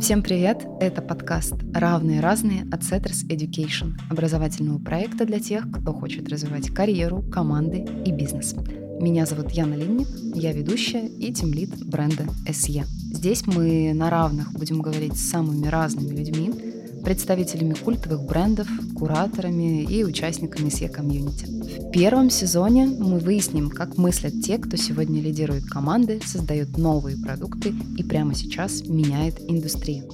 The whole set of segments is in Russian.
Всем привет! Это подкаст «Равные разные» от Setters Education, образовательного проекта для тех, кто хочет развивать карьеру, команды и бизнес. Меня зовут Яна Линник, я ведущая и тимлид бренда SE. Здесь мы на равных будем говорить с самыми разными людьми, представителями культовых брендов, кураторами и участниками SE комьюнити. В первом сезоне мы выясним, как мыслят те, кто сегодня лидирует команды, создает новые продукты и прямо сейчас меняет индустрию.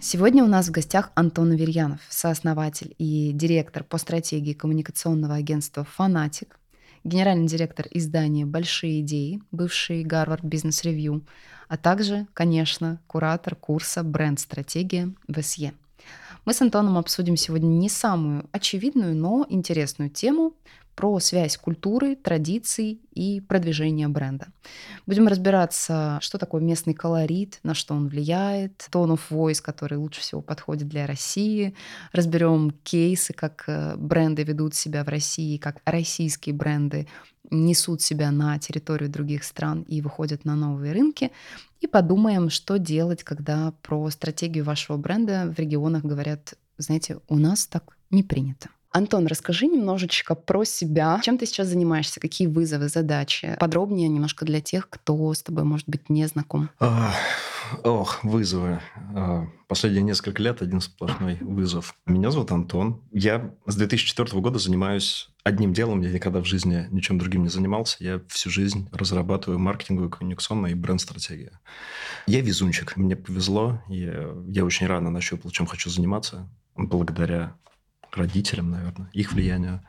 Сегодня у нас в гостях Антон Аверьянов, сооснователь и директор по стратегии коммуникационного агентства «Фанатик», генеральный директор издания «Большие идеи», бывший Гарвард Бизнес Ревью, а также, конечно, куратор курса «Бренд-стратегия» в СЕ. Мы с Антоном обсудим сегодня не самую очевидную, но интересную тему про связь культуры, традиций и продвижения бренда. Будем разбираться, что такое местный колорит, на что он влияет, tone of voice, который лучше всего подходит для России. Разберем кейсы, как э, бренды ведут себя в России, как российские бренды несут себя на территорию других стран и выходят на новые рынки. И подумаем, что делать, когда про стратегию вашего бренда в регионах говорят, знаете, у нас так не принято. Антон, расскажи немножечко про себя. Чем ты сейчас занимаешься? Какие вызовы, задачи? Подробнее немножко для тех, кто с тобой, может быть, не знаком. Ох, вызовы. А, последние несколько лет один сплошной вызов. Меня зовут Антон. Я с 2004 года занимаюсь одним делом. Я никогда в жизни ничем другим не занимался. Я всю жизнь разрабатываю маркетинговую, коммуникационную и бренд-стратегию. Я везунчик. Мне повезло. Я, я очень рано нащупал, чем хочу заниматься. Благодаря родителям, наверное, их влиянию.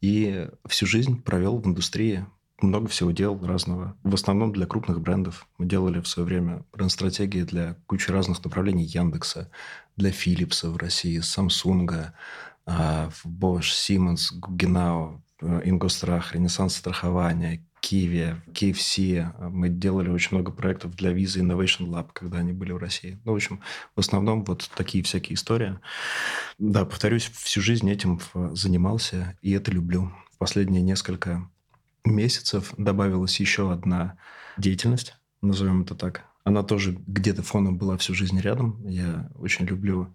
И всю жизнь провел в индустрии, много всего делал разного. В основном для крупных брендов. Мы делали в свое время бренд-стратегии для кучи разных направлений Яндекса, для Philips в России, Samsung, а, Bosch, Siemens, Guggenau, Ингострах, Ренессанс страхования, Киеве, KFC. Мы делали очень много проектов для Visa Innovation Lab, когда они были в России. Ну, в общем, в основном вот такие всякие истории. Да, повторюсь, всю жизнь этим занимался, и это люблю. В последние несколько месяцев добавилась еще одна деятельность, назовем это так. Она тоже где-то фоном была всю жизнь рядом. Я очень люблю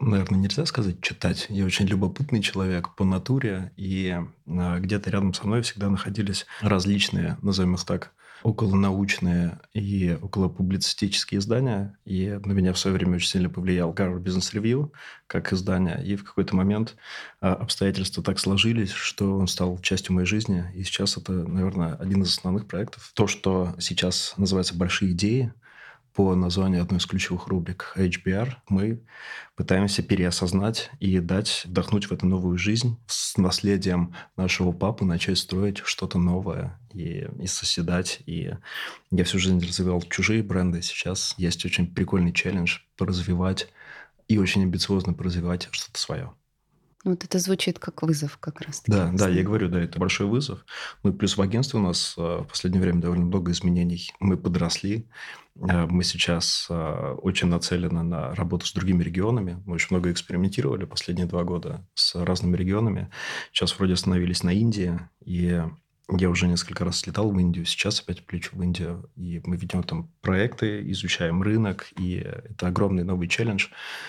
наверное, нельзя сказать читать. Я очень любопытный человек по натуре, и а, где-то рядом со мной всегда находились различные, назовем их так, околонаучные и околопублицистические издания. И на меня в свое время очень сильно повлиял Harvard Business Review как издание. И в какой-то момент а, обстоятельства так сложились, что он стал частью моей жизни. И сейчас это, наверное, один из основных проектов. То, что сейчас называется «Большие идеи», по названию одной из ключевых рубрик HBR, мы пытаемся переосознать и дать вдохнуть в эту новую жизнь с наследием нашего папы, начать строить что-то новое и, и соседать. И я всю жизнь развивал чужие бренды. Сейчас есть очень прикольный челлендж поразвивать и очень амбициозно поразвивать что-то свое. Вот это звучит как вызов как раз. Да, да, я говорю, да, это большой вызов. Ну, и плюс в агентстве у нас а, в последнее время довольно много изменений. Мы подросли, а, мы сейчас а, очень нацелены на работу с другими регионами. Мы очень много экспериментировали последние два года с разными регионами. Сейчас вроде остановились на Индии, и я уже несколько раз слетал в Индию, сейчас опять плечу в Индию, и мы ведем там проекты, изучаем рынок, и это огромный новый челлендж,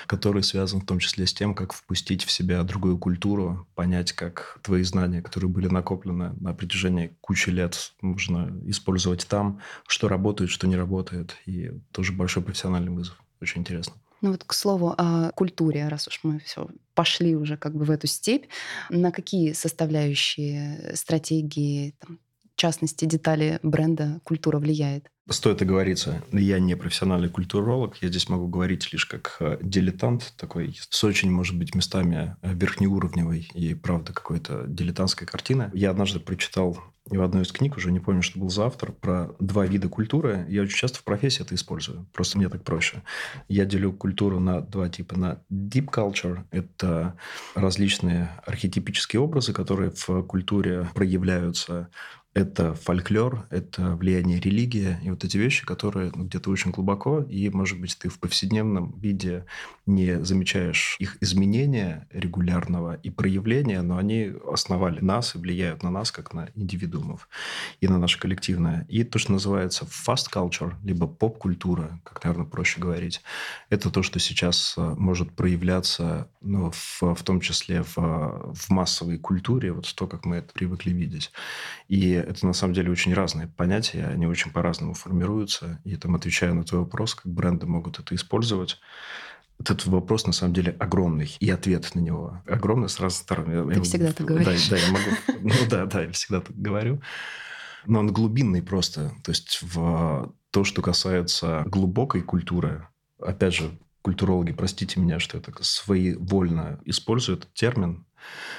который связан в том числе с тем, как впустить в себя другую культуру, понять, как твои знания, которые были накоплены на протяжении кучи лет, можно использовать там, что работает, что не работает, и тоже большой профессиональный вызов. Очень интересно. Ну вот к слову о культуре, раз уж мы все пошли уже как бы в эту степь, на какие составляющие стратегии, там, частности, детали бренда культура влияет? Стоит оговориться, я не профессиональный культуролог, я здесь могу говорить лишь как э, дилетант такой, с очень, может быть, местами э, верхнеуровневой и, правда, какой-то дилетантской картины. Я однажды прочитал в одной из книг, уже не помню, что был за автор, про два вида культуры. Я очень часто в профессии это использую. Просто мне так проще. Я делю культуру на два типа. На deep culture – это различные архетипические образы, которые в культуре проявляются это фольклор, это влияние религии и вот эти вещи, которые ну, где-то очень глубоко, и, может быть, ты в повседневном виде не замечаешь их изменения регулярного и проявления, но они основали нас и влияют на нас, как на индивидуумов и на наше коллективное. И то, что называется fast culture, либо поп-культура, как, наверное, проще говорить, это то, что сейчас э, может проявляться ну, в, в том числе в, в массовой культуре, вот то, как мы это привыкли видеть. И это, на самом деле, очень разные понятия, они очень по-разному формируются. И там, отвечая на твой вопрос, как бренды могут это использовать, этот вопрос, на самом деле, огромный. И ответ на него огромный с разных сторон. Ты я, всегда так говоришь. Да, да, я могу... Ну да, да, я всегда так говорю. Но он глубинный просто. То есть в то, что касается глубокой культуры, опять же, культурологи, простите меня, что я так своевольно использую этот термин,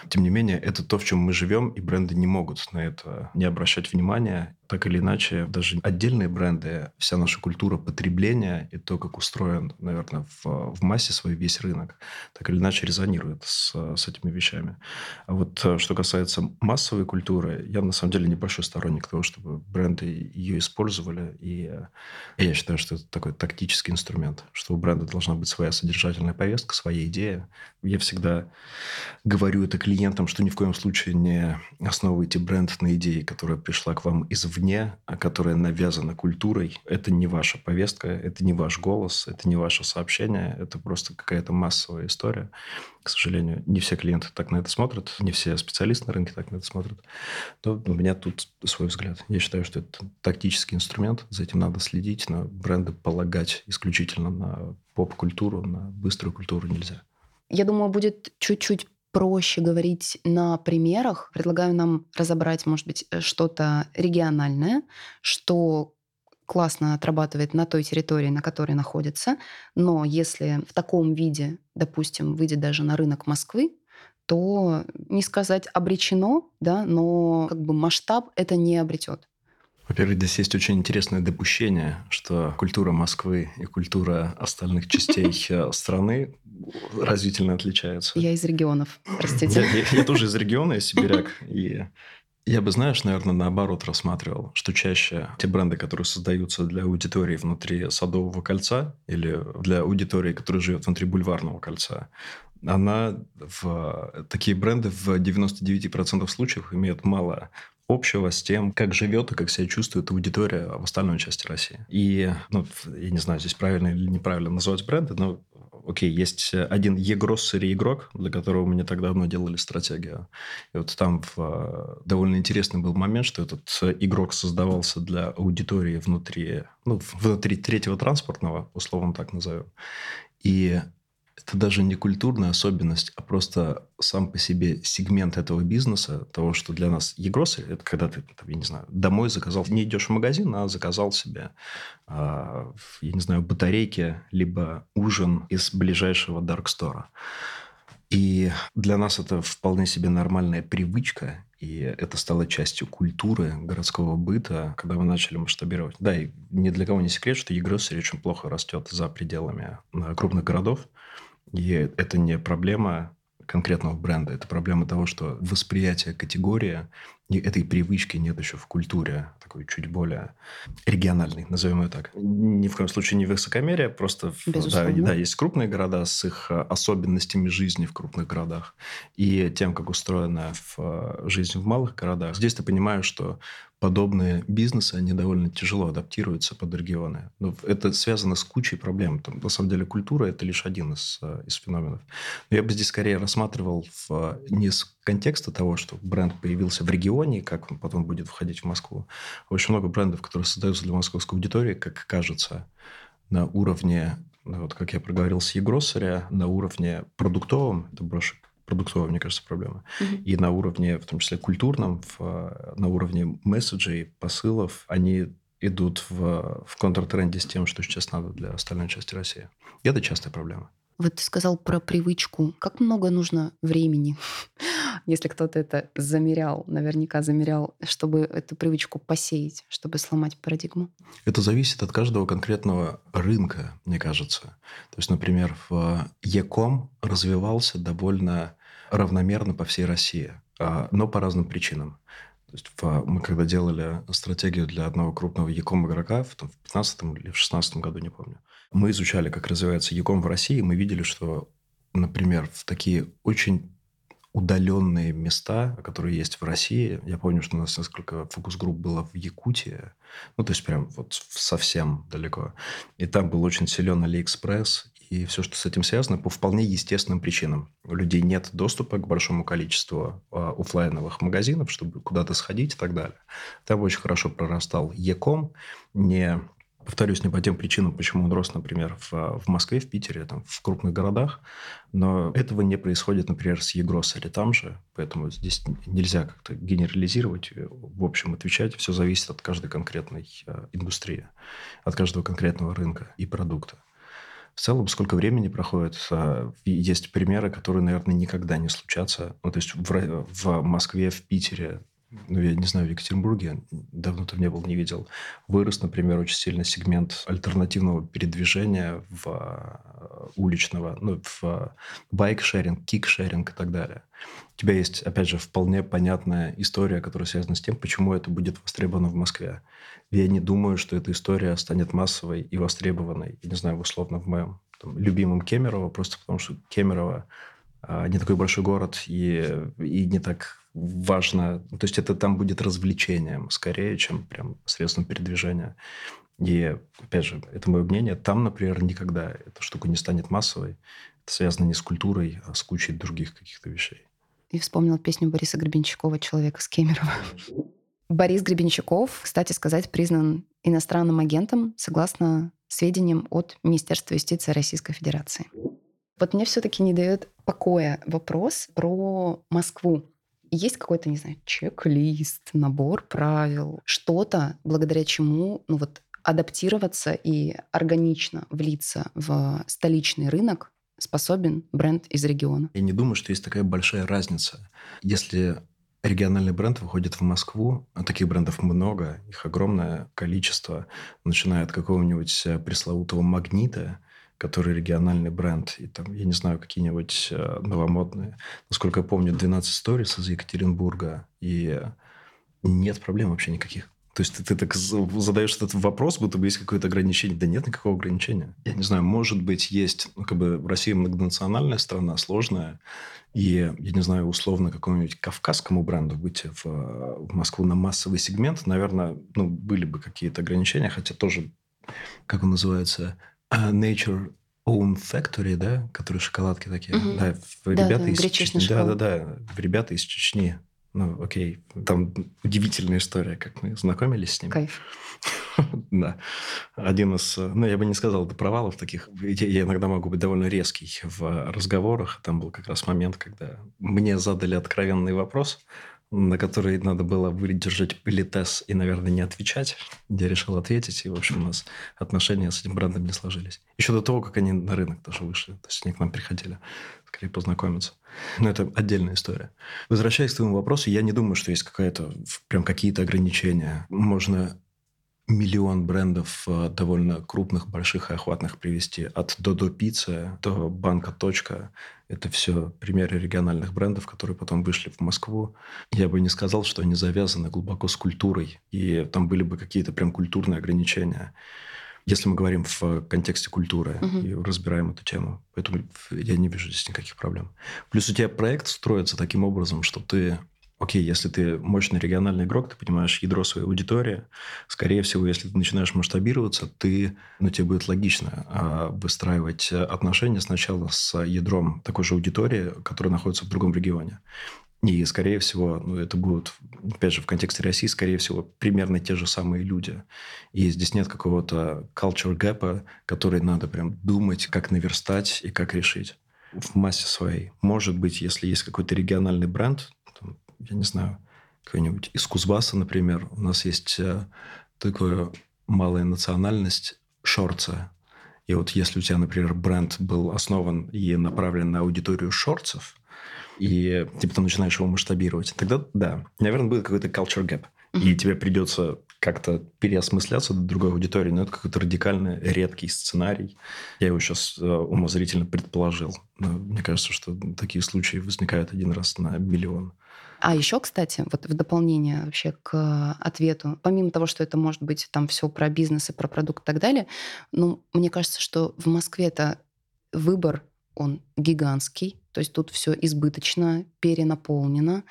тем не менее, это то, в чем мы живем, и бренды не могут на это не обращать внимания. Так или иначе, даже отдельные бренды, вся наша культура потребления и то, как устроен, наверное, в, в массе свой весь рынок, так или иначе резонирует с, с этими вещами. А вот э, что касается массовой культуры, я на самом деле небольшой сторонник того, чтобы бренды ее использовали. И, и я считаю, что это такой тактический инструмент, что у бренда должна быть своя содержательная повестка, своя идея. Я всегда говорю это клиентам, что ни в коем случае не основывайте бренд на идее, которая пришла к вам извне, а которая навязана культурой. Это не ваша повестка, это не ваш голос, это не ваше сообщение, это просто какая-то массовая история. К сожалению, не все клиенты так на это смотрят, не все специалисты на рынке так на это смотрят. Но у меня тут свой взгляд. Я считаю, что это тактический инструмент, за этим надо следить, на бренды полагать исключительно на поп-культуру, на быструю культуру нельзя. Я думаю, будет чуть-чуть проще говорить на примерах. Предлагаю нам разобрать, может быть, э, что-то региональное, что классно отрабатывает на той территории, на которой находится. Но если в таком виде, допустим, выйдет даже на рынок Москвы, то не сказать обречено, да, но как бы масштаб это не обретет. Во-первых, здесь есть очень интересное допущение, что культура Москвы и культура остальных частей э, страны разительно отличаются. Я из регионов, простите. Я, я, я тоже из региона, я сибиряк. И я бы, знаешь, наверное, наоборот рассматривал, что чаще те бренды, которые создаются для аудитории внутри Садового кольца или для аудитории, которая живет внутри Бульварного кольца, она в такие бренды в 99% случаев имеют мало общего с тем, как живет и как себя чувствует аудитория в остальной части России. И, ну, я не знаю, здесь правильно или неправильно называть бренды, но окей, есть один e-grocery игрок, для которого мы не так давно делали стратегию. И вот там в, довольно интересный был момент, что этот игрок создавался для аудитории внутри, ну, внутри третьего транспортного, условно так назовем. И это даже не культурная особенность, а просто сам по себе сегмент этого бизнеса, того, что для нас Егросы, это когда ты, я не знаю, домой заказал, не идешь в магазин, а заказал себе, а, я не знаю, батарейки, либо ужин из ближайшего даркстора. И для нас это вполне себе нормальная привычка, и это стало частью культуры городского быта, когда мы начали масштабировать. Да, и ни для кого не секрет, что e-grocery очень плохо растет за пределами э, крупных городов. И это не проблема конкретного бренда. Это проблема того, что восприятие категории этой привычки нет еще в культуре, такой чуть более региональной, назовем ее так. Ни в коем случае не высокомерие, просто да, да, есть крупные города с их э, особенностями жизни в крупных городах и тем, как устроена в э, жизнь в малых городах. Здесь ты понимаешь, что подобные бизнесы, они довольно тяжело адаптируются под регионы. Но это связано с кучей проблем. Там, на самом деле культура – это лишь один из, э, из феноменов. Но я бы здесь скорее рассматривал в, не с контекста того, что бренд появился в регионе, как он потом будет входить в Москву. Очень много брендов, которые создаются для московской аудитории, как кажется, на уровне, ну, вот как я проговорил с Егроссаря, на уровне продуктовом, это больше продуктовая, мне кажется, проблема. Mm-hmm. И на уровне, в том числе культурном, в, на уровне месседжей, посылов, они идут в, в контртренде с тем, что сейчас надо для остальной части России. И это частая проблема. Вот ты сказал про привычку. Как много нужно времени, если кто-то это замерял, наверняка замерял, чтобы эту привычку посеять, чтобы сломать парадигму? Это зависит от каждого конкретного рынка, мне кажется. То есть, например, в Яком развивался довольно равномерно по всей России, а, но по разным причинам. То есть в, мы когда делали стратегию для одного крупного Яком игрока в, там, в 15 или в 16 году, не помню, мы изучали, как развивается e-com в России, и мы видели, что, например, в такие очень удаленные места, которые есть в России. Я помню, что у нас несколько фокус-групп было в Якутии, ну, то есть прям вот совсем далеко. И там был очень силен Алиэкспресс, и все, что с этим связано, по вполне естественным причинам. У людей нет доступа к большому количеству а, офлайновых магазинов, чтобы куда-то сходить и так далее. Там очень хорошо прорастал e-com, не Повторюсь, не по тем причинам, почему он рос, например, в, в Москве, в Питере, там, в крупных городах, но этого не происходит, например, с Егросери там же, поэтому здесь нельзя как-то генерализировать, в общем, отвечать. Все зависит от каждой конкретной э, индустрии, от каждого конкретного рынка и продукта. В целом, сколько времени проходит, э, есть примеры, которые, наверное, никогда не случатся. Ну, то есть в, в Москве, в Питере, ну, я не знаю, в Екатеринбурге, давно там не был, не видел, вырос, например, очень сильно сегмент альтернативного передвижения в э, уличного, ну, в байк-шеринг, кик-шеринг и так далее. У тебя есть, опять же, вполне понятная история, которая связана с тем, почему это будет востребовано в Москве. Я не думаю, что эта история станет массовой и востребованной, я не знаю, условно, в моем там, любимом Кемерово, просто потому что Кемерово а, не такой большой город и, и не так важно. То есть это там будет развлечением скорее, чем прям средством передвижения. И, опять же, это мое мнение. Там, например, никогда эта штука не станет массовой. Это связано не с культурой, а с кучей других каких-то вещей. И вспомнила песню Бориса Гребенщикова «Человек из Кемерово». Борис Гребенщиков, кстати сказать, признан иностранным агентом согласно сведениям от Министерства юстиции Российской Федерации. Вот мне все-таки не дает покоя вопрос про Москву есть какой-то, не знаю, чек-лист, набор правил, что-то, благодаря чему, ну вот, адаптироваться и органично влиться в столичный рынок способен бренд из региона? Я не думаю, что есть такая большая разница. Если региональный бренд выходит в Москву, а таких брендов много, их огромное количество, начиная от какого-нибудь э, пресловутого магнита, который региональный бренд, и там, я не знаю, какие-нибудь э, новомодные. Насколько я помню, 12 Stories из Екатеринбурга, и нет проблем вообще никаких. То есть ты, ты так задаешь этот вопрос, будто бы есть какое-то ограничение. Да нет никакого ограничения. Я не знаю, может быть, есть... Ну, как бы Россия многонациональная страна, сложная. И, я не знаю, условно какому-нибудь кавказскому бренду выйти в, в Москву на массовый сегмент, наверное, ну, были бы какие-то ограничения, хотя тоже, как он называется, Nature Own Factory, да, которые шоколадки такие. Угу. Да, ребята да, из Чечни. Да, да, да, ребята из Чечни. Ну, окей, там удивительная история, как мы знакомились с ним. Кайф. да. Один из, ну, я бы не сказал, это провалов таких. Я иногда могу быть довольно резкий в разговорах. Там был как раз момент, когда мне задали откровенный вопрос, на который надо было выдержать политез и, наверное, не отвечать. Я решил ответить, и, в общем, у нас отношения с этим брендом не сложились. Еще до того, как они на рынок даже вышли. То есть они к нам приходили, скорее познакомиться. Но это отдельная история. Возвращаясь к твоему вопросу, я не думаю, что есть какая-то прям какие-то ограничения. Можно миллион брендов э, довольно крупных, больших и охватных привести. От Додо Пиццы до Банка Точка. Это все примеры региональных брендов, которые потом вышли в Москву. Я бы не сказал, что они завязаны глубоко с культурой. И там были бы какие-то прям культурные ограничения. Если мы говорим в контексте культуры угу. и разбираем эту тему. Поэтому я не вижу здесь никаких проблем. Плюс у тебя проект строится таким образом, что ты окей, если ты мощный региональный игрок, ты понимаешь ядро своей аудитории, скорее всего, если ты начинаешь масштабироваться, ты, ну, тебе будет логично а, выстраивать отношения сначала с ядром такой же аудитории, которая находится в другом регионе. И, скорее всего, ну, это будут, опять же, в контексте России, скорее всего, примерно те же самые люди. И здесь нет какого-то culture gap, который надо прям думать, как наверстать и как решить в массе своей. Может быть, если есть какой-то региональный бренд, я не знаю, какой-нибудь из Кузбасса, например, у нас есть э, такая малая национальность шорца. И вот если у тебя, например, бренд был основан и направлен на аудиторию шорцев, и ты потом начинаешь его масштабировать, тогда да, наверное, будет какой-то culture gap. Mm-hmm. И тебе придется как-то переосмысляться до другой аудитории, но это какой-то радикально редкий сценарий. Я его сейчас э, умозрительно предположил. Но мне кажется, что такие случаи возникают один раз на миллион. А еще, кстати, вот в дополнение вообще к ответу, помимо того, что это может быть там все про бизнес и про продукт и так далее, ну, мне кажется, что в Москве-то выбор, он гигантский, то есть тут все избыточно, перенаполнено,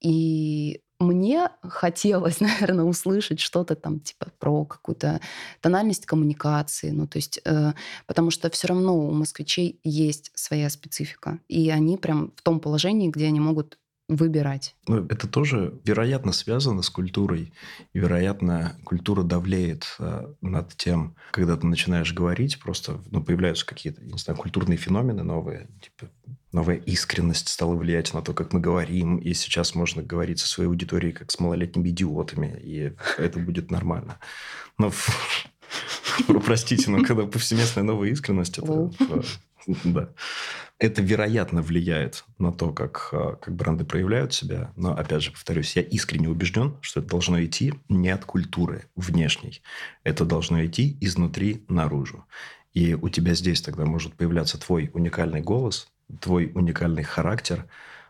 и мне хотелось, наверное, услышать что-то там типа про какую-то тональность коммуникации, ну то есть, э, потому что все равно у москвичей есть своя специфика, и они прям в том положении, где они могут выбирать. Ну, это тоже, вероятно, связано с культурой. И, вероятно, культура давлеет э, над тем, когда ты начинаешь говорить, просто ну, появляются какие-то, не знаю, культурные феномены новые, типа новая искренность стала влиять на то, как мы говорим, и сейчас можно говорить со своей аудиторией как с малолетними идиотами, и это будет нормально. Но простите, но когда повсеместная новая искренность, это да. Это, вероятно, влияет на то, как, а, как бренды проявляют себя. Но, опять же, повторюсь, я искренне убежден, что это должно идти не от культуры внешней. Это должно идти изнутри наружу. И у тебя здесь тогда может появляться твой уникальный голос, твой уникальный характер.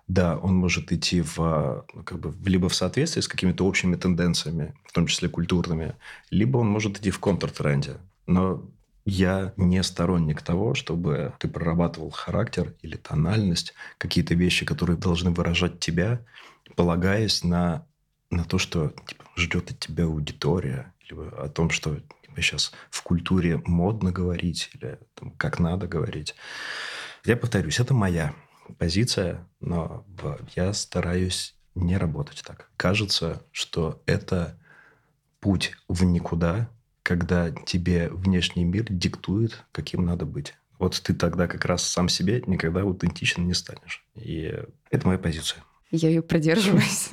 Да, он может идти в, а, как бы, либо в соответствии с какими-то общими тенденциями, в том числе культурными, либо он может идти в контртренде. Но я не сторонник того, чтобы ты прорабатывал характер или тональность, какие-то вещи, которые должны выражать тебя, полагаясь на, на то, что типа, ждет от тебя аудитория, либо о том, что типа, сейчас в культуре модно говорить, или там, как надо говорить. Я повторюсь, это моя позиция, но я стараюсь не работать так. Кажется, что это путь в никуда, когда тебе внешний мир диктует, каким надо быть. Вот ты тогда как раз сам себе никогда аутентичен не станешь. И это моя позиция. Я ее продерживаюсь.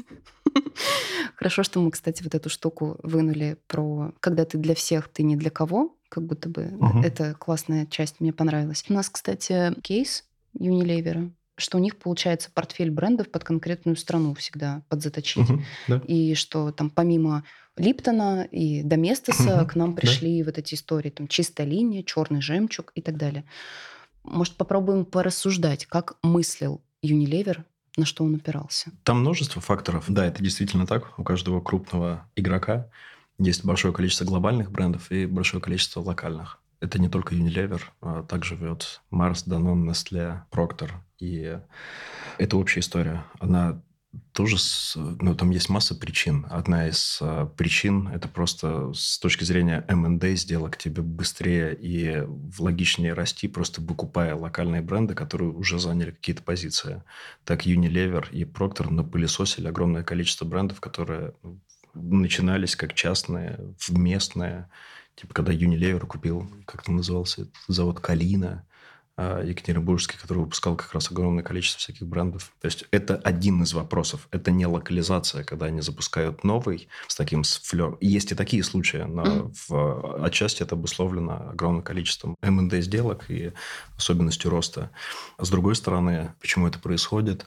Хорошо, что мы, кстати, вот эту штуку вынули про когда ты для всех, ты не для кого, как будто бы угу. это классная часть, мне понравилась. У нас, кстати, кейс Unilever, что у них получается портфель брендов под конкретную страну всегда подзаточить. Угу, да. И что там помимо Липтона и Доместоса к нам пришли вот эти истории, там чистая линия, черный жемчуг и так далее. Может, попробуем порассуждать, как мыслил Unilever, на что он опирался? Там множество факторов. Да, это действительно так. У каждого крупного игрока есть большое количество глобальных брендов и большое количество локальных. Это не только Unilever, а также живет Mars, Danone, Nestle, Procter. И это общая история. Она тоже, с, ну, там есть масса причин. Одна из а, причин – это просто с точки зрения M&A сделок тебе быстрее и логичнее расти, просто выкупая локальные бренды, которые уже заняли какие-то позиции. Так Unilever и Procter напылесосили огромное количество брендов, которые начинались как частные, местные. Типа, когда Unilever купил, как там назывался, завод Калина, а, Екатеринбургский, который выпускал как раз огромное количество всяких брендов. То есть это один из вопросов. Это не локализация, когда они запускают новый с таким флер. Есть и такие случаи, но в, отчасти это обусловлено огромным количеством МНД сделок и особенностью роста. А с другой стороны, почему это происходит?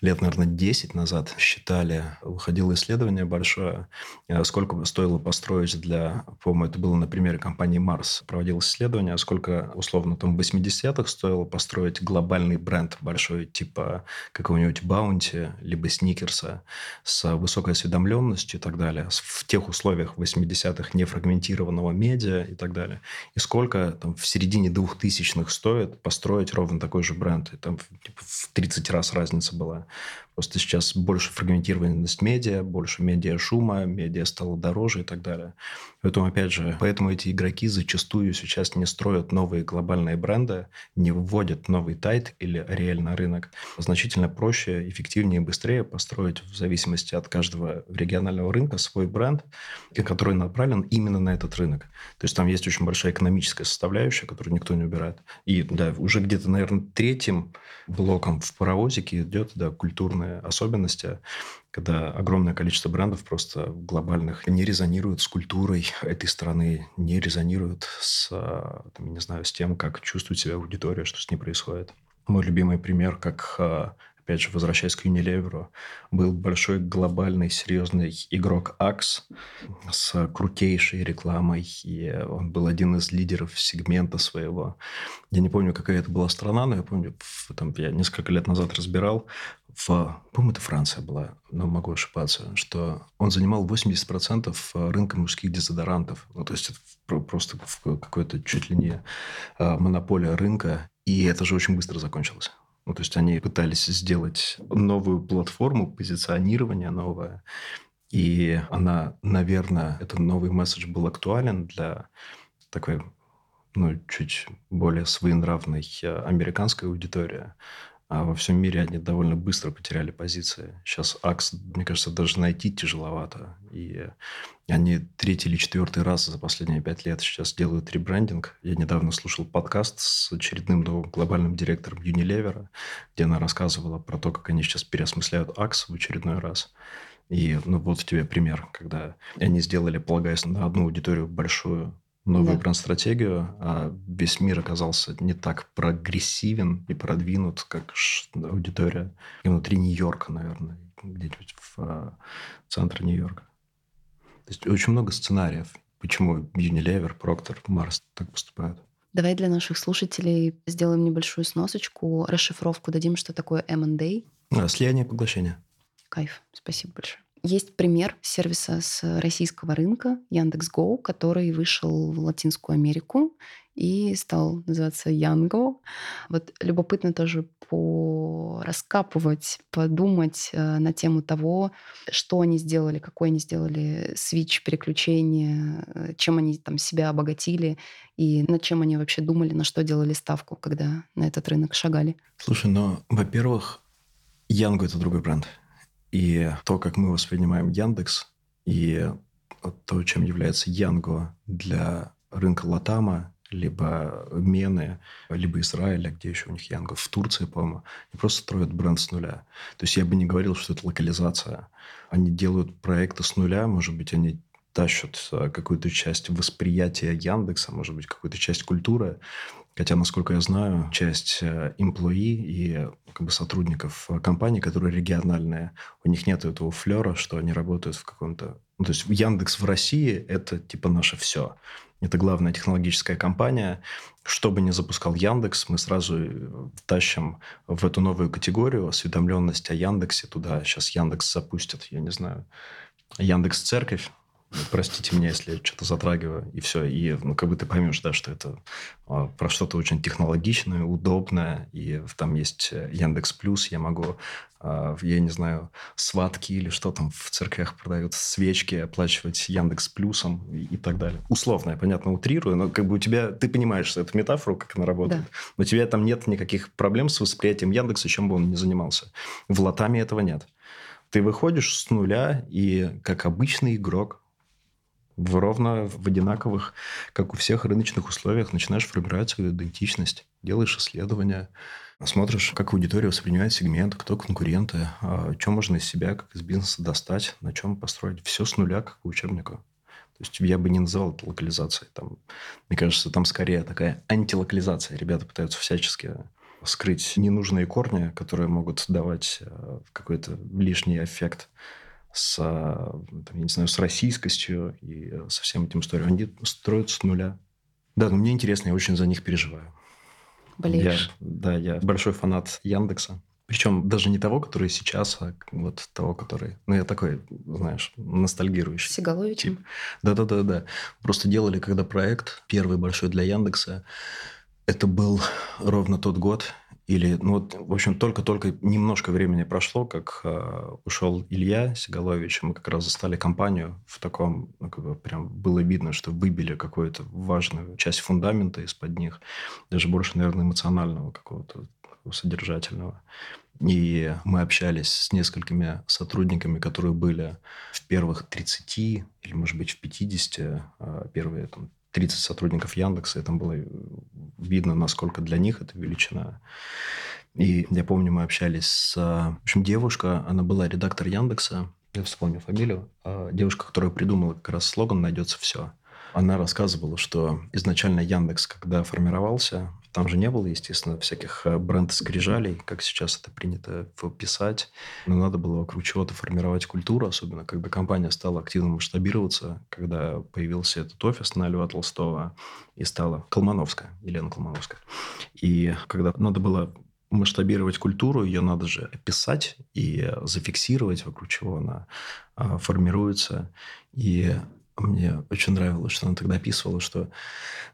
Лет, наверное, 10 назад считали, выходило исследование большое, э, сколько стоило построить для, по-моему, это было на примере компании Марс, проводилось исследование, сколько, условно, там в 80-х стоило построить глобальный бренд большой, типа какого-нибудь Баунти, либо Сникерса, с высокой осведомленностью и так далее, в тех условиях 80-х нефрагментированного медиа и так далее. И сколько там в середине 2000-х стоит построить ровно такой же бренд. И там типа, в 30 раз разница была. Просто сейчас больше фрагментированность медиа, больше медиа шума, медиа стало дороже и так далее. Поэтому, опять же, поэтому эти игроки зачастую сейчас не строят новые глобальные бренды, не вводят новый тайт или реально рынок. Значительно проще, эффективнее и быстрее построить в зависимости от каждого регионального рынка свой бренд, который направлен именно на этот рынок. То есть там есть очень большая экономическая составляющая, которую никто не убирает. И да, уже где-то, наверное, третьим блоком в паровозике идет да, культурные особенности, когда огромное количество брендов просто глобальных не резонируют с культурой этой страны, не резонируют с, там, не знаю, с тем, как чувствует себя аудитория, что с ней происходит. Мой любимый пример, как опять же, возвращаясь к Unilever, был большой глобальный серьезный игрок Axe с крутейшей рекламой, и он был один из лидеров сегмента своего. Я не помню, какая это была страна, но я помню, там, я несколько лет назад разбирал, в, по-моему, это Франция была, но могу ошибаться, что он занимал 80% рынка мужских дезодорантов. Ну, то есть, это просто какой-то чуть ли не а, монополия рынка. И это же очень быстро закончилось. Ну, то есть они пытались сделать новую платформу, позиционирование новое. И она, наверное, этот новый месседж был актуален для такой, ну, чуть более своенравной э, американской аудитории. А во всем мире они довольно быстро потеряли позиции. Сейчас АКС, мне кажется, даже найти тяжеловато. И они третий или четвертый раз за последние пять лет сейчас делают ребрендинг. Я недавно слушал подкаст с очередным новым глобальным директором Unilever, где она рассказывала про то, как они сейчас переосмысляют АКС в очередной раз. И ну, вот тебе пример, когда они сделали, полагаясь на одну аудиторию большую, новую да. бренд-стратегию, а весь мир оказался не так прогрессивен и продвинут, как аудитория и внутри Нью-Йорка, наверное, где-нибудь в а, центре Нью-Йорка. То есть очень много сценариев, почему Unilever, Procter, Mars так поступают. Давай для наших слушателей сделаем небольшую сносочку, расшифровку дадим, что такое M&A. А, слияние и поглощение. Кайф, спасибо большое. Есть пример сервиса с российского рынка Яндекс.Го, который вышел в Латинскую Америку и стал называться Янго. Вот любопытно тоже пораскапывать, подумать э, на тему того, что они сделали, какой они сделали свич, переключение, э, чем они там себя обогатили и над чем они вообще думали, на что делали ставку, когда на этот рынок шагали. Слушай, ну, во-первых, Янго – это другой бренд. И то, как мы воспринимаем Яндекс, и то, чем является Янго для рынка Латама, либо Мены, либо Израиля, где еще у них Янго, в Турции, по-моему, они просто строят бренд с нуля. То есть я бы не говорил, что это локализация. Они делают проекты с нуля, может быть, они тащат э, какую-то часть восприятия Яндекса, может быть, какую-то часть культуры, Хотя, насколько я знаю, часть employee и как бы, сотрудников э, компании, которые региональные, у них нет этого флера, что они работают в каком-то... Ну, то есть Яндекс в России – это типа наше все. Это главная технологическая компания. Что бы ни запускал Яндекс, мы сразу э, тащим в эту новую категорию осведомленность о Яндексе. Туда сейчас Яндекс запустит, я не знаю, Яндекс Церковь, Простите меня, если я что-то затрагиваю, и все. И ну, как бы ты поймешь, да, что это а, про что-то очень технологичное, удобное, и там есть э, Яндекс Плюс, я могу, а, я не знаю, сватки или что там в церквях продают, свечки оплачивать Яндекс Плюсом и, и так далее. Условно, я, понятно, утрирую, но как бы у тебя, ты понимаешь, что это метафора, как она работает, да. но у тебя там нет никаких проблем с восприятием Яндекса, чем бы он ни занимался. В Латаме этого нет. Ты выходишь с нуля и, как обычный игрок, в ровно в одинаковых, как у всех рыночных условиях, начинаешь формировать свою идентичность, делаешь исследования, смотришь, как аудитория воспринимает сегмент, кто конкуренты, а, что можно из себя, как из бизнеса достать, на чем построить. Все с нуля, как по учебнику. То есть я бы не называл это локализацией. Там, мне кажется, там скорее такая антилокализация. Ребята пытаются всячески скрыть ненужные корни, которые могут давать э, какой-то лишний эффект с, там, я не знаю, с российскостью и со всем этим историей. Они строят с нуля. Да, но мне интересно, я очень за них переживаю. Болеешь? Я, да, я большой фанат Яндекса. Причем даже не того, который сейчас, а вот того, который... Ну, я такой, знаешь, ностальгирующий. Сигаловичем? Да-да-да-да. Просто делали, когда проект, первый большой для Яндекса, это был ровно тот год, или, ну вот, в общем, только-только немножко времени прошло, как э, ушел Илья Сигалович, мы как раз застали компанию в таком, ну, как бы прям было видно, что выбили какую-то важную часть фундамента из-под них, даже больше, наверное, эмоционального какого-то содержательного. И мы общались с несколькими сотрудниками, которые были в первых 30 или, может быть, в 50, а первые там, 30 сотрудников Яндекса, и там было видно, насколько для них это величина. И я помню, мы общались с... В общем, девушка, она была редактор Яндекса, я вспомню фамилию, а девушка, которая придумала как раз слоган «Найдется все». Она рассказывала, что изначально Яндекс, когда формировался, Там же не было, естественно, всяких э, бренд-скрижалей, как сейчас это принято писать. Но надо было вокруг чего-то формировать культуру, особенно когда компания стала активно масштабироваться, когда появился этот офис на Льва Толстого и стала Колмановская, Елена Колмановская. И когда надо было масштабировать культуру, ее надо же описать и зафиксировать, вокруг чего она а, формируется. И мне очень нравилось, что она тогда описывала, что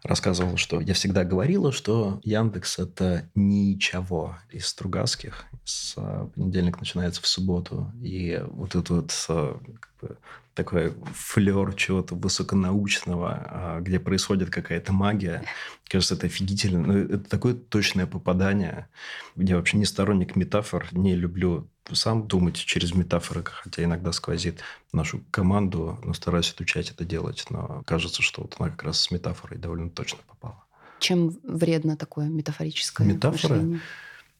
рассказывала, что я всегда говорила, что Яндекс – это ничего из Стругацких. С а, понедельник начинается в субботу. И вот это вот а, как бы, такой флер чего-то высоконаучного, а, где происходит какая-то магия. Кажется, это офигительно. Ну, это такое точное попадание. Я вообще не сторонник метафор, не люблю сам думать через метафоры, хотя иногда сквозит нашу команду, но стараюсь отучать это делать. Но кажется, что вот она как раз с метафорой довольно точно попала. Чем вредно такое метафорическое Метафора? мышление?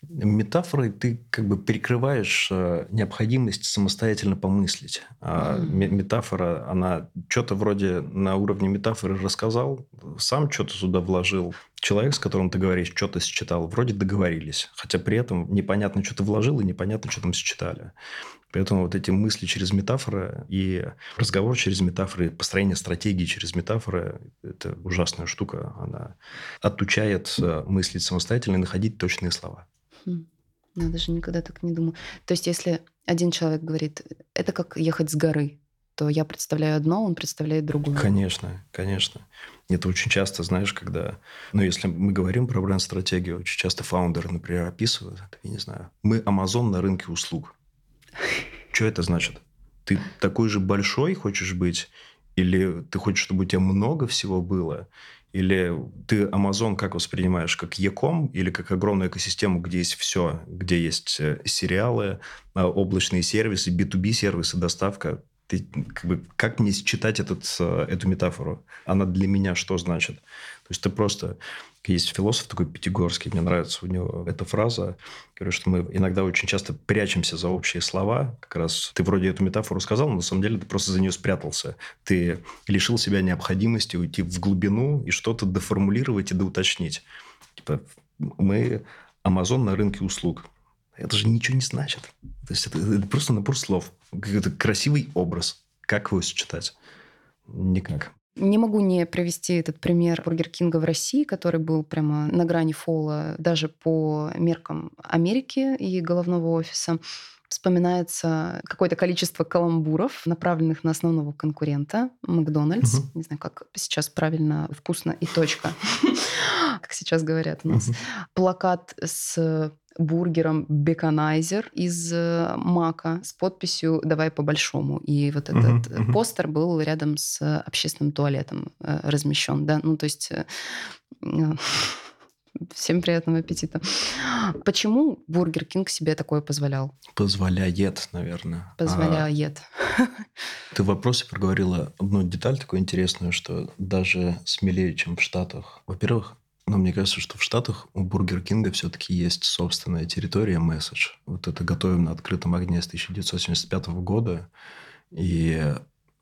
Метафорой ты как бы перекрываешь э, необходимость самостоятельно помыслить. А mm. метафора, она что-то вроде на уровне метафоры рассказал, сам что-то туда вложил. Человек, с которым ты говоришь, что-то считал, вроде договорились. Хотя при этом непонятно, что ты вложил, и непонятно, что там считали. Поэтому вот эти мысли через метафоры и разговор через метафоры, построение стратегии через метафоры – это ужасная штука. Она отучает э, мыслить самостоятельно и находить точные слова. Я даже никогда так не думала. То есть, если один человек говорит, это как ехать с горы, то я представляю одно, он представляет другое. Конечно, конечно. Это очень часто, знаешь, когда... Ну, если мы говорим про бренд-стратегию, очень часто фаундеры, например, описывают, я не знаю, мы Amazon на рынке услуг. Что это значит? Ты такой же большой хочешь быть? Или ты хочешь, чтобы у тебя много всего было? Или ты Amazon как воспринимаешь? Как Яком или как огромную экосистему, где есть все? Где есть э, сериалы, э, облачные сервисы, B2B сервисы, доставка? Ты, как, бы, как мне считать этот, э, эту метафору? Она для меня что значит? То есть ты просто есть философ такой Пятигорский, мне нравится у него эта фраза. Говорю, что мы иногда очень часто прячемся за общие слова. Как раз ты вроде эту метафору сказал, но на самом деле ты просто за нее спрятался. Ты лишил себя необходимости уйти в глубину и что-то доформулировать и доуточнить. Типа, мы Амазон на рынке услуг. Это же ничего не значит. То есть это, это просто набор слов. Это красивый образ. Как его сочетать? Никак. Не могу не провести этот пример Бургер Кинга в России, который был прямо на грани фола даже по меркам Америки и головного офиса. Вспоминается какое-то количество каламбуров, направленных на основного конкурента Макдональдс. Угу. Не знаю, как сейчас правильно, вкусно и точка, как сейчас говорят у нас. Плакат с бургером Беконайзер из э, Мака с подписью «Давай по-большому». И вот этот uh-huh, uh-huh. постер был рядом с общественным туалетом э, размещен. Да? Ну, то есть... Э, всем приятного аппетита. Почему Бургер Кинг себе такое позволял? Позволяет, наверное. Позволяет. А, ты в вопросе проговорила одну деталь такую интересную, что даже смелее, чем в Штатах. Во-первых, но мне кажется, что в Штатах у Бургер Кинга все-таки есть собственная территория месседж. Вот это готовим на открытом огне с 1975 года. И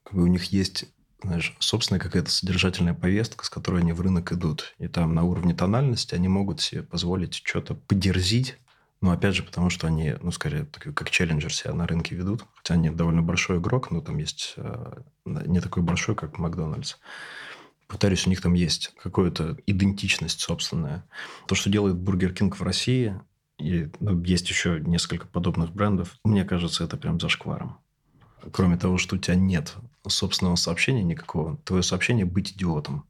как бы у них есть знаешь, собственная какая-то содержательная повестка, с которой они в рынок идут. И там на уровне тональности они могут себе позволить что-то подерзить. Но опять же, потому что они, ну, скорее, как челленджер себя на рынке ведут. Хотя они довольно большой игрок, но там есть э, не такой большой, как Макдональдс повторюсь, у них там есть какая-то идентичность собственная. То, что делает Бургер Кинг в России, и ну, есть еще несколько подобных брендов, мне кажется, это прям зашкваром. Кроме того, что у тебя нет собственного сообщения никакого, твое сообщение – быть идиотом.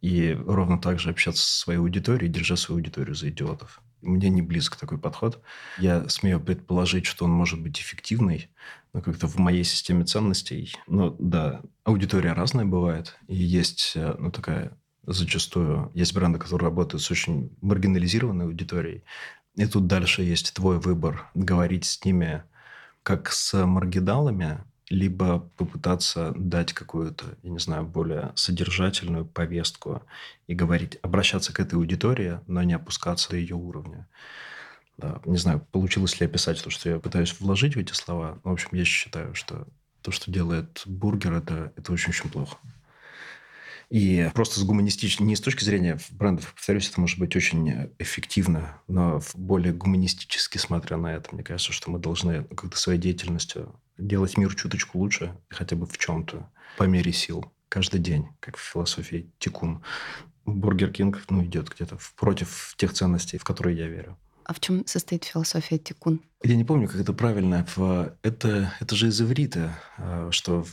И ровно так же общаться со своей аудиторией, держа свою аудиторию за идиотов. Мне не близко такой подход. Я смею предположить, что он может быть эффективный, но как-то в моей системе ценностей, ну да, аудитория разная бывает, и есть, э, ну такая зачастую, есть бренды, которые работают с очень маргинализированной аудиторией, и тут дальше есть твой выбор, говорить с ними как с маргиналами, либо попытаться дать какую-то, я не знаю, более содержательную повестку и говорить, обращаться к этой аудитории, но не опускаться до ее уровня. Да, не знаю, получилось ли описать то, что я пытаюсь вложить в эти слова. В общем, я считаю, что то, что делает бургер, это, это очень-очень плохо. И просто с гуманистической, не с точки зрения брендов, повторюсь, это может быть очень эффективно, но более гуманистически смотря на это, мне кажется, что мы должны как-то своей деятельностью делать мир чуточку лучше, хотя бы в чем-то, по мере сил, каждый день, как в философии Тикун. Бургер Кинг ну, идет где-то против тех ценностей, в которые я верю. А в чем состоит философия тикун? Я не помню, как это правильно. Это, это же из иврита, а, что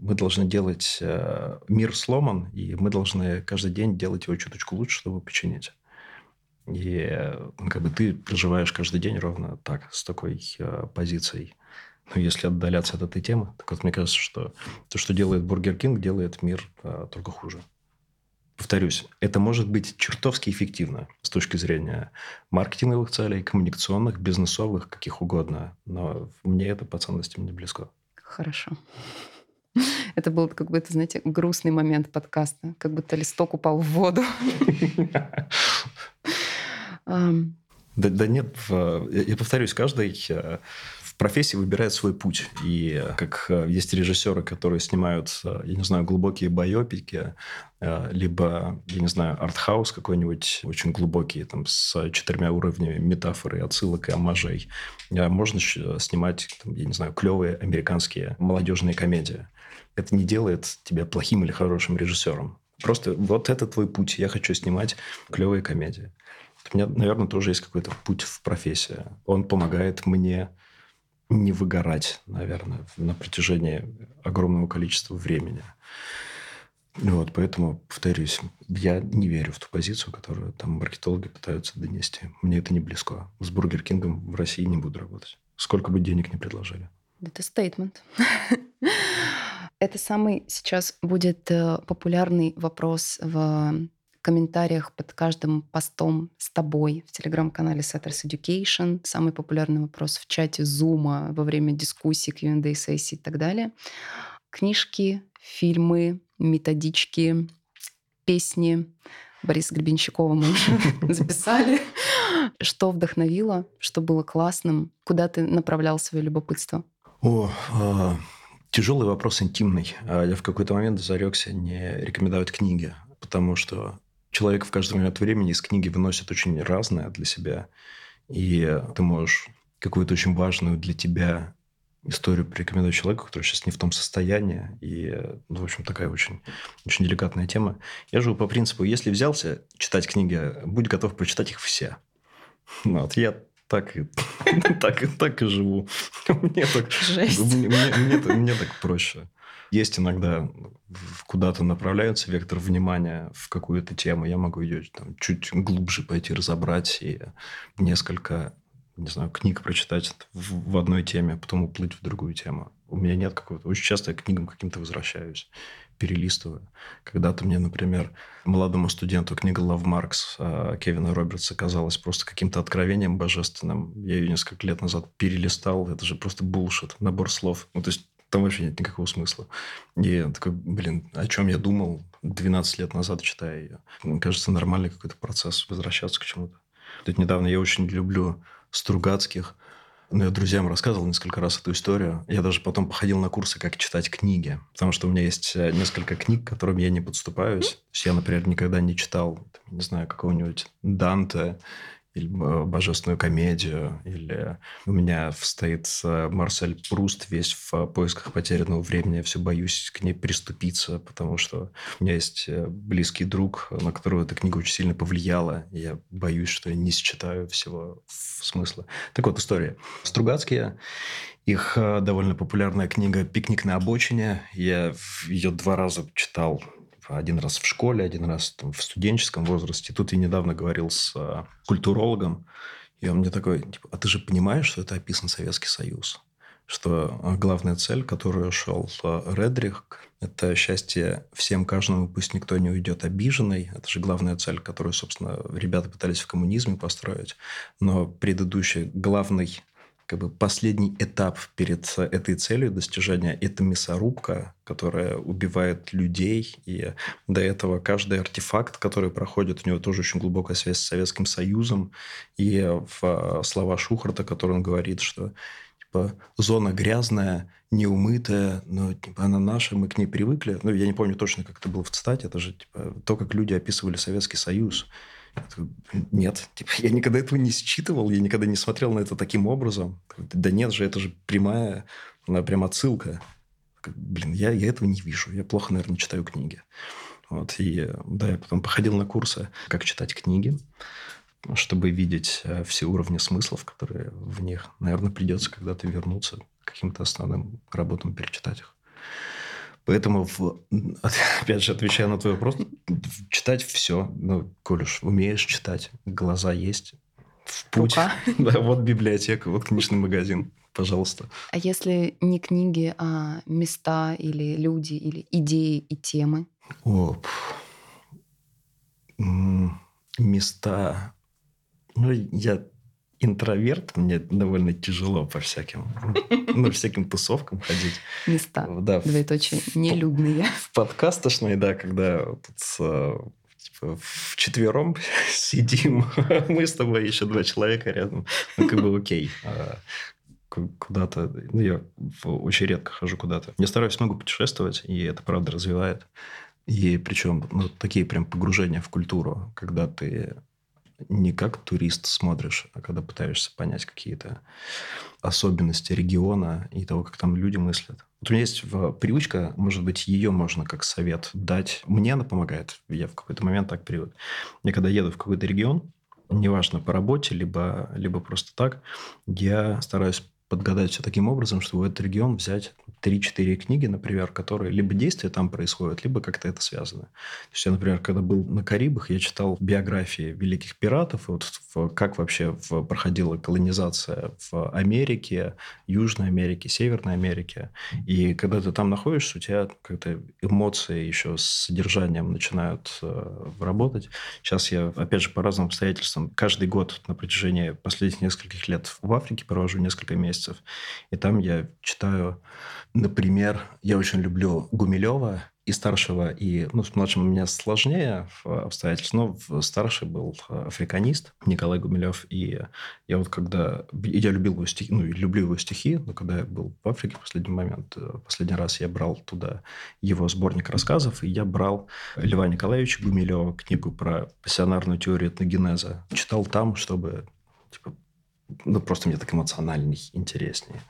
мы должны делать... А, мир сломан, и мы должны каждый день делать его чуточку лучше, чтобы починить. И ну, как бы ты проживаешь каждый день ровно так, с такой а, позицией. Но если отдаляться от этой темы, так вот мне кажется, что то, что делает Бургер Кинг, делает мир только хуже. Повторюсь, это может быть чертовски эффективно с точки зрения маркетинговых целей, коммуникационных, бизнесовых, каких угодно. Но мне это по ценностям не близко. Хорошо. Это был как бы, знаете, грустный момент подкаста. Как будто листок упал в воду. Да, да нет, я повторюсь, каждый э, в профессии выбирает свой путь. И э, как э, есть режиссеры, которые снимают, э, я не знаю, глубокие байопики, либо, я не знаю, артхаус какой-нибудь очень глубокий, там, с четырьмя уровнями метафоры, отсылок и амажей. Можно снимать, там, я не знаю, клевые американские молодежные комедии. Это не делает тебя плохим или хорошим режиссером. Просто вот это твой путь. Я хочу снимать клевые комедии. У меня, наверное, тоже есть какой-то путь в профессии. Он помогает мне не выгорать, наверное, на протяжении огромного количества времени. Вот, поэтому, повторюсь, я не верю в ту позицию, которую там маркетологи пытаются донести. Мне это не близко. С Бургер Кингом в России не буду работать. Сколько бы денег не предложили. Это стейтмент. Это самый сейчас будет э, популярный вопрос в комментариях под каждым постом с тобой в телеграм-канале Setters Education. Самый популярный вопрос в чате Zoom во время дискуссий, Q&A сессий и так далее. Книжки, фильмы, методички, песни. Бориса Гребенщикова мы уже записали. Что вдохновило, что было классным? Куда ты направлял свое любопытство? О, а, тяжелый вопрос интимный. А я в какой-то момент зарекся не рекомендовать книги, потому что человек в каждый момент времени из книги выносит очень разное для себя. И ты можешь какую-то очень важную для тебя историю порекомендовать человеку, который сейчас не в том состоянии. И, ну, в общем, такая очень, очень деликатная тема. Я живу по принципу, если взялся читать книги, будь готов прочитать их все. Ну, вот я так и, так, и, так и живу. Мне так, мне, мне, мне так проще. Есть иногда куда-то направляется вектор внимания в какую-то тему, я могу ее там, чуть глубже пойти разобрать и несколько не знаю, книг прочитать в, одной теме, а потом уплыть в другую тему. У меня нет какого-то... Очень часто я к книгам каким-то возвращаюсь, перелистываю. Когда-то мне, например, молодому студенту книга «Love Marks» а, Кевина Робертса казалась просто каким-то откровением божественным. Я ее несколько лет назад перелистал. Это же просто булшит, набор слов. Ну, то есть там вообще нет никакого смысла. И я такой, блин, о чем я думал 12 лет назад, читая ее. Мне кажется, нормальный какой-то процесс возвращаться к чему-то. Тут недавно я очень люблю Стругацких. Ну, я друзьям рассказывал несколько раз эту историю. Я даже потом походил на курсы, как читать книги. Потому что у меня есть э, несколько книг, к которым я не подступаюсь. То есть я, например, никогда не читал, не знаю, какого-нибудь Данте или э, божественную комедию, или у меня стоит э, Марсель Пруст весь в поисках потерянного времени. Я все боюсь к ней приступиться, потому что у меня есть э, близкий друг, на которого эта книга очень сильно повлияла. И я боюсь, что я не считаю всего смысла. Так вот, история. Стругацкие их довольно популярная книга «Пикник на обочине». Я ее два раза читал один раз в школе, один раз там, в студенческом возрасте. Тут я недавно говорил с а, культурологом, и он мне такой, типа, а ты же понимаешь, что это описан Советский Союз? Что а, главная цель, которую шел а, Редрих, это счастье всем, каждому, пусть никто не уйдет обиженный. Это же главная цель, которую, собственно, ребята пытались в коммунизме построить. Но предыдущий главный как бы последний этап перед этой целью достижения – это мясорубка, которая убивает людей. И до этого каждый артефакт, который проходит, у него тоже очень глубокая связь с Советским Союзом. И в слова Шухарта, который он говорит, что типа, зона грязная, неумытая, но типа, она наша, мы к ней привыкли. Ну, я не помню точно, как это было в цитате. Это же типа, то, как люди описывали Советский Союз. Нет, типа, я никогда этого не считывал, я никогда не смотрел на это таким образом. Да нет же, это же прямая, прям отсылка. Блин, я, я этого не вижу. Я плохо, наверное, читаю книги. Вот, и да, я потом походил на курсы, как читать книги, чтобы видеть э, все уровни смыслов, которые в них. Наверное, придется когда-то вернуться к каким-то основным работам, перечитать их. Поэтому, в, опять же, отвечая на твой вопрос, читать все. Ну, коль уж умеешь читать, глаза есть, в путь. Да, вот библиотека, вот книжный магазин. Пожалуйста. А если не книги, а места или люди, или идеи и темы? О, места. Ну, я интроверт, мне довольно тяжело по всяким, ну, всяким тусовкам ходить. Места, да, двоеточие, нелюдные. В подкастошной, да, когда тут типа, в четвером сидим, мы с тобой еще два человека рядом, ну, как бы окей. А куда-то, ну, я очень редко хожу куда-то. Я стараюсь много путешествовать, и это, правда, развивает. И причем, ну, такие прям погружения в культуру, когда ты не как турист смотришь, а когда пытаешься понять какие-то особенности региона и того, как там люди мыслят. Вот у меня есть привычка, может быть, ее можно как совет дать. Мне она помогает. Я в какой-то момент так привык. Я когда еду в какой-то регион, неважно по работе, либо, либо просто так, я стараюсь подгадать все таким образом, чтобы в этот регион взять 3-4 книги, например, которые либо действия там происходят, либо как-то это связано. То есть я, например, когда был на Карибах, я читал биографии великих пиратов, вот в, как вообще в, проходила колонизация в Америке, Южной Америке, Северной Америке. И когда ты там находишься, у тебя как-то эмоции еще с содержанием начинают э, работать. Сейчас я, опять же, по разным обстоятельствам, каждый год на протяжении последних нескольких лет в Африке провожу несколько месяцев месяцев. И там я читаю, например, я очень люблю Гумилева и старшего, и ну, с младшим у меня сложнее обстоятельства, но старший был африканист Николай Гумилев, и я вот когда... Я любил его стихи, ну, люблю его стихи, но когда я был в Африке в последний момент, э, последний раз я брал туда его сборник рассказов, и я брал Льва Николаевича Гумилева, книгу про пассионарную теорию этногенеза. Читал там, чтобы типа, ну, просто мне так эмоциональней, интереснее.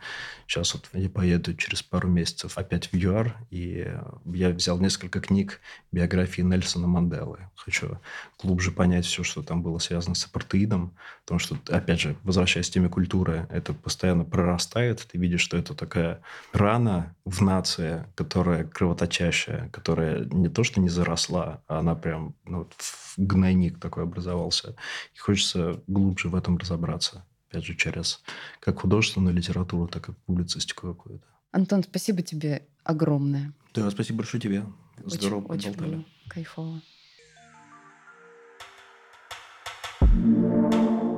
Сейчас вот я поеду через пару месяцев опять в ЮАР, и я взял несколько книг биографии Нельсона Манделы. Хочу глубже понять все, что там было связано с апартеидом, потому что, опять же, возвращаясь к теме культуры, это постоянно прорастает. Ты видишь, что это такая рана в нации, которая кровоточащая, которая не то, что не заросла, а она прям ну, гнойник такой образовался. И хочется глубже в этом разобраться опять же, через как художественную литературу, так и публицистику какую-то. Антон, спасибо тебе огромное. Да, спасибо большое тебе. Здорово очень, очень было кайфово.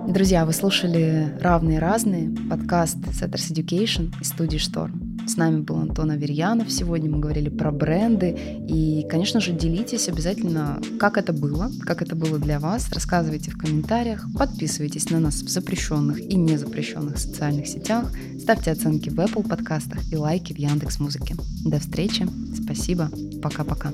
Друзья, вы слушали «Равные разные» подкаст Setters Education из студии «Шторм». С нами был Антон Аверьянов. Сегодня мы говорили про бренды. И, конечно же, делитесь обязательно, как это было, как это было для вас. Рассказывайте в комментариях. Подписывайтесь на нас в запрещенных и незапрещенных социальных сетях. Ставьте оценки в Apple подкастах и лайки в Яндекс Музыке. До встречи. Спасибо. Пока-пока.